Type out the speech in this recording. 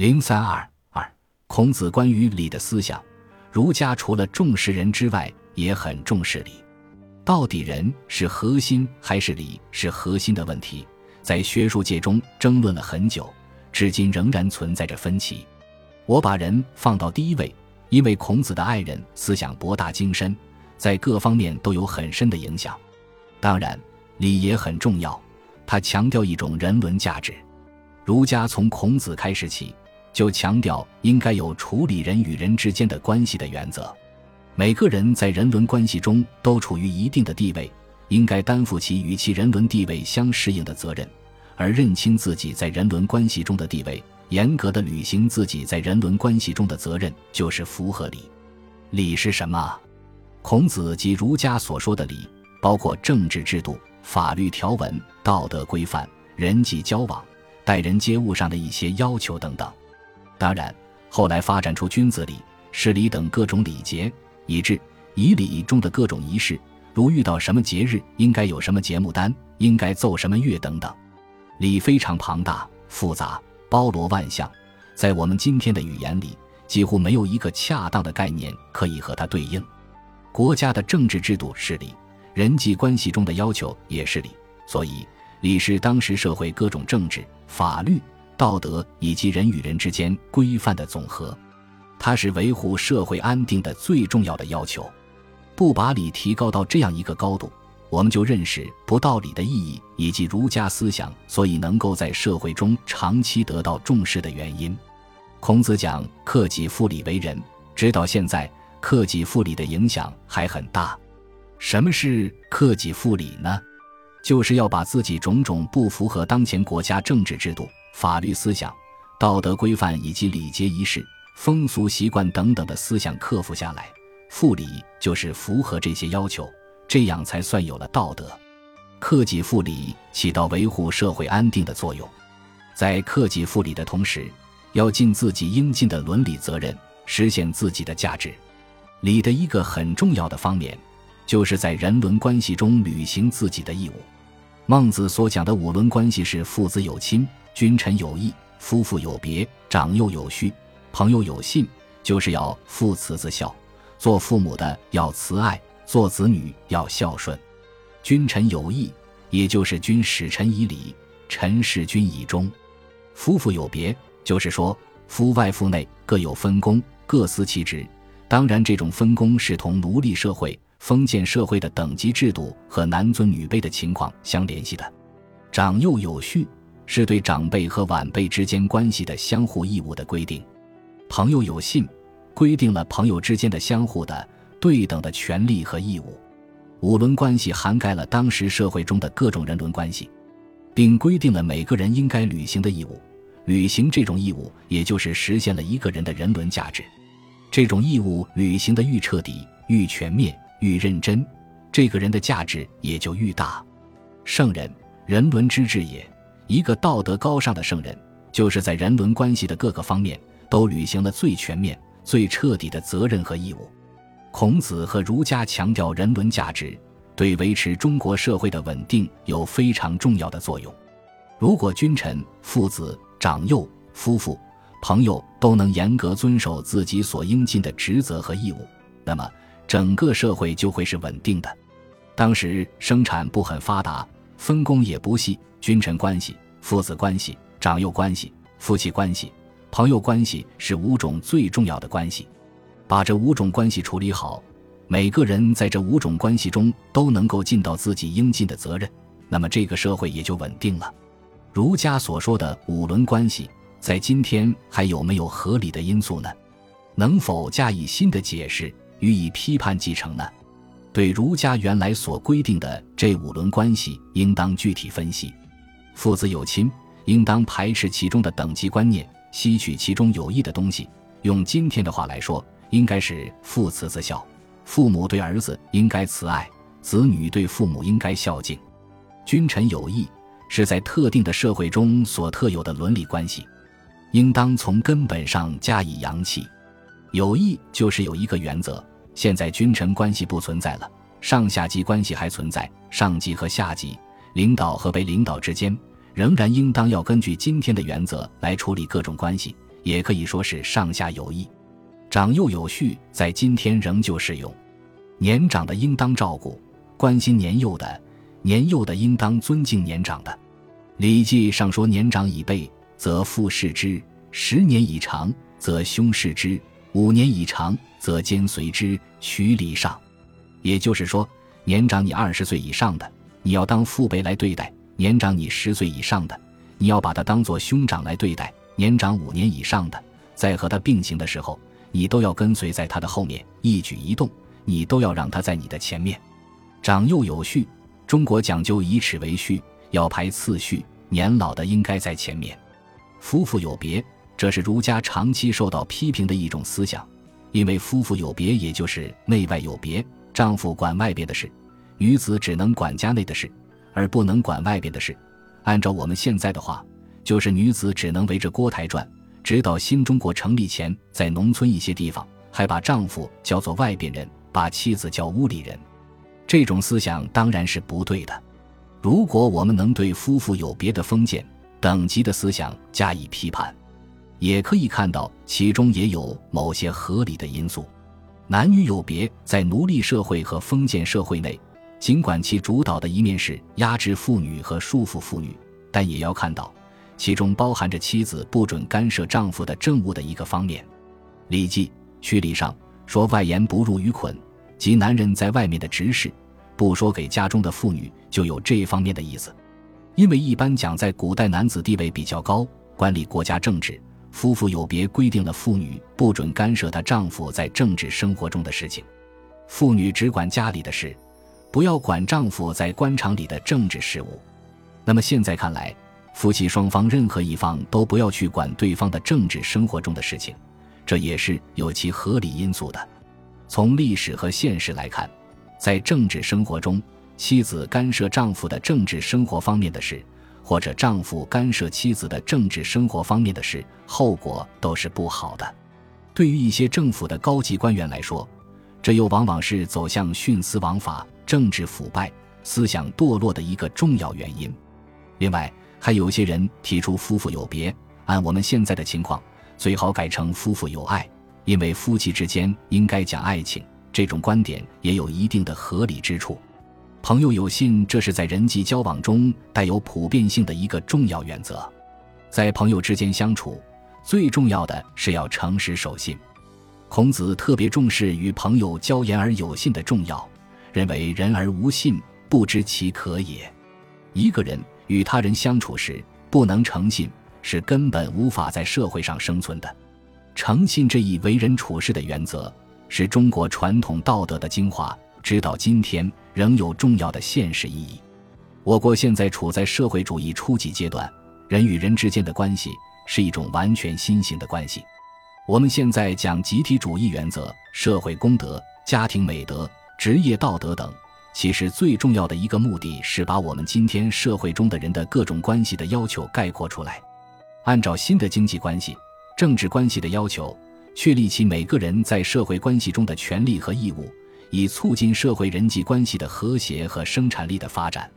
零三二二，孔子关于礼的思想，儒家除了重视人之外，也很重视礼。到底人是核心还是礼是核心的问题，在学术界中争论了很久，至今仍然存在着分歧。我把人放到第一位，因为孔子的爱人思想博大精深，在各方面都有很深的影响。当然，礼也很重要，他强调一种人伦价值。儒家从孔子开始起，就强调应该有处理人与人之间的关系的原则。每个人在人伦关系中都处于一定的地位，应该担负起与其人伦地位相适应的责任，而认清自己在人伦关系中的地位，严格的履行自己在人伦关系中的责任，就是符合礼。礼是什么？孔子及儒家所说的礼，包括政治制度、法律条文、道德规范、人际交往、待人接物上的一些要求等等。当然，后来发展出君子礼、事礼等各种礼节。以致以礼中的各种仪式，如遇到什么节日应该有什么节目单，应该奏什么乐等等，礼非常庞大复杂，包罗万象，在我们今天的语言里，几乎没有一个恰当的概念可以和它对应。国家的政治制度是礼，人际关系中的要求也是礼，所以礼是当时社会各种政治、法律、道德以及人与人之间规范的总和。它是维护社会安定的最重要的要求，不把礼提高到这样一个高度，我们就认识不到礼的意义以及儒家思想所以能够在社会中长期得到重视的原因。孔子讲克己复礼为仁，直到现在，克己复礼的影响还很大。什么是克己复礼呢？就是要把自己种种不符合当前国家政治制度、法律思想、道德规范以及礼节仪式。风俗习惯等等的思想克服下来，复礼就是符合这些要求，这样才算有了道德。克己复礼起到维护社会安定的作用，在克己复礼的同时，要尽自己应尽的伦理责任，实现自己的价值。礼的一个很重要的方面，就是在人伦关系中履行自己的义务。孟子所讲的五伦关系是：父子有亲，君臣有义，夫妇有别，长幼有序。朋友有信，就是要父慈子孝；做父母的要慈爱，做子女要孝顺。君臣有义，也就是君使臣以礼，臣事君以忠。夫妇有别，就是说夫外妇内各有分工，各司其职。当然，这种分工是同奴隶社会、封建社会的等级制度和男尊女卑的情况相联系的。长幼有序，是对长辈和晚辈之间关系的相互义务的规定。朋友有信，规定了朋友之间的相互的、对等的权利和义务。五伦关系涵盖了当时社会中的各种人伦关系，并规定了每个人应该履行的义务。履行这种义务，也就是实现了一个人的人伦价值。这种义务履行的愈彻底、愈全面、愈认真，这个人的价值也就愈大。圣人，人伦之治也。一个道德高尚的圣人，就是在人伦关系的各个方面。都履行了最全面、最彻底的责任和义务。孔子和儒家强调人伦价值，对维持中国社会的稳定有非常重要的作用。如果君臣、父子、长幼、夫妇、朋友都能严格遵守自己所应尽的职责和义务，那么整个社会就会是稳定的。当时生产不很发达，分工也不细，君臣关系、父子关系、长幼关系、夫妻关系。朋友关系是五种最重要的关系，把这五种关系处理好，每个人在这五种关系中都能够尽到自己应尽的责任，那么这个社会也就稳定了。儒家所说的五伦关系，在今天还有没有合理的因素呢？能否加以新的解释予以批判继承呢？对儒家原来所规定的这五伦关系，应当具体分析。父子有亲，应当排斥其中的等级观念。吸取其中有益的东西，用今天的话来说，应该是父慈子孝，父母对儿子应该慈爱，子女对父母应该孝敬。君臣有义是在特定的社会中所特有的伦理关系，应当从根本上加以扬弃。有义就是有一个原则，现在君臣关系不存在了，上下级关系还存在，上级和下级，领导和被领导之间。仍然应当要根据今天的原则来处理各种关系，也可以说是上下有益。长幼有序在今天仍旧适用。年长的应当照顾、关心年幼的，年幼的应当尊敬年长的。《礼记》上说：“年长以辈，则父视之；十年以长，则兄视之；五年以长，则兼随之。”取礼上，也就是说，年长你二十岁以上的，你要当父辈来对待；年长你十岁以上的，你要把他当做兄长来对待；年长五年以上的，在和他并行的时候，你都要跟随在他的后面，一举一动，你都要让他在你的前面。长幼有序，中国讲究以尺为序，要排次序，年老的应该在前面。夫妇有别，这是儒家长期受到批评的一种思想。因为夫妇有别，也就是内外有别。丈夫管外边的事，女子只能管家内的事，而不能管外边的事。按照我们现在的话，就是女子只能围着锅台转。直到新中国成立前，在农村一些地方，还把丈夫叫做外边人，把妻子叫屋里人。这种思想当然是不对的。如果我们能对夫妇有别的封建等级的思想加以批判，也可以看到，其中也有某些合理的因素。男女有别，在奴隶社会和封建社会内，尽管其主导的一面是压制妇女和束缚妇女，但也要看到，其中包含着妻子不准干涉丈夫的政务的一个方面。《礼记·曲礼上》说：“外言不入于捆”，即男人在外面的执事，不说给家中的妇女，就有这方面的意思。因为一般讲，在古代男子地位比较高，管理国家政治。夫妇有别规定了妇女不准干涉她丈夫在政治生活中的事情，妇女只管家里的事，不要管丈夫在官场里的政治事务。那么现在看来，夫妻双方任何一方都不要去管对方的政治生活中的事情，这也是有其合理因素的。从历史和现实来看，在政治生活中，妻子干涉丈夫的政治生活方面的事。或者丈夫干涉妻子的政治生活方面的事，后果都是不好的。对于一些政府的高级官员来说，这又往往是走向徇私枉法、政治腐败、思想堕落的一个重要原因。另外，还有些人提出夫妇有别，按我们现在的情况，最好改成夫妇有爱，因为夫妻之间应该讲爱情。这种观点也有一定的合理之处。朋友有信，这是在人际交往中带有普遍性的一个重要原则。在朋友之间相处，最重要的是要诚实守信。孔子特别重视与朋友交言而有信的重要，认为人而无信，不知其可也。一个人与他人相处时不能诚信，是根本无法在社会上生存的。诚信这一为人处事的原则，是中国传统道德的精华。直到今天，仍有重要的现实意义。我国现在处在社会主义初级阶段，人与人之间的关系是一种完全新型的关系。我们现在讲集体主义原则、社会公德、家庭美德、职业道德等，其实最重要的一个目的是把我们今天社会中的人的各种关系的要求概括出来，按照新的经济关系、政治关系的要求，确立起每个人在社会关系中的权利和义务。以促进社会人际关系的和谐和生产力的发展。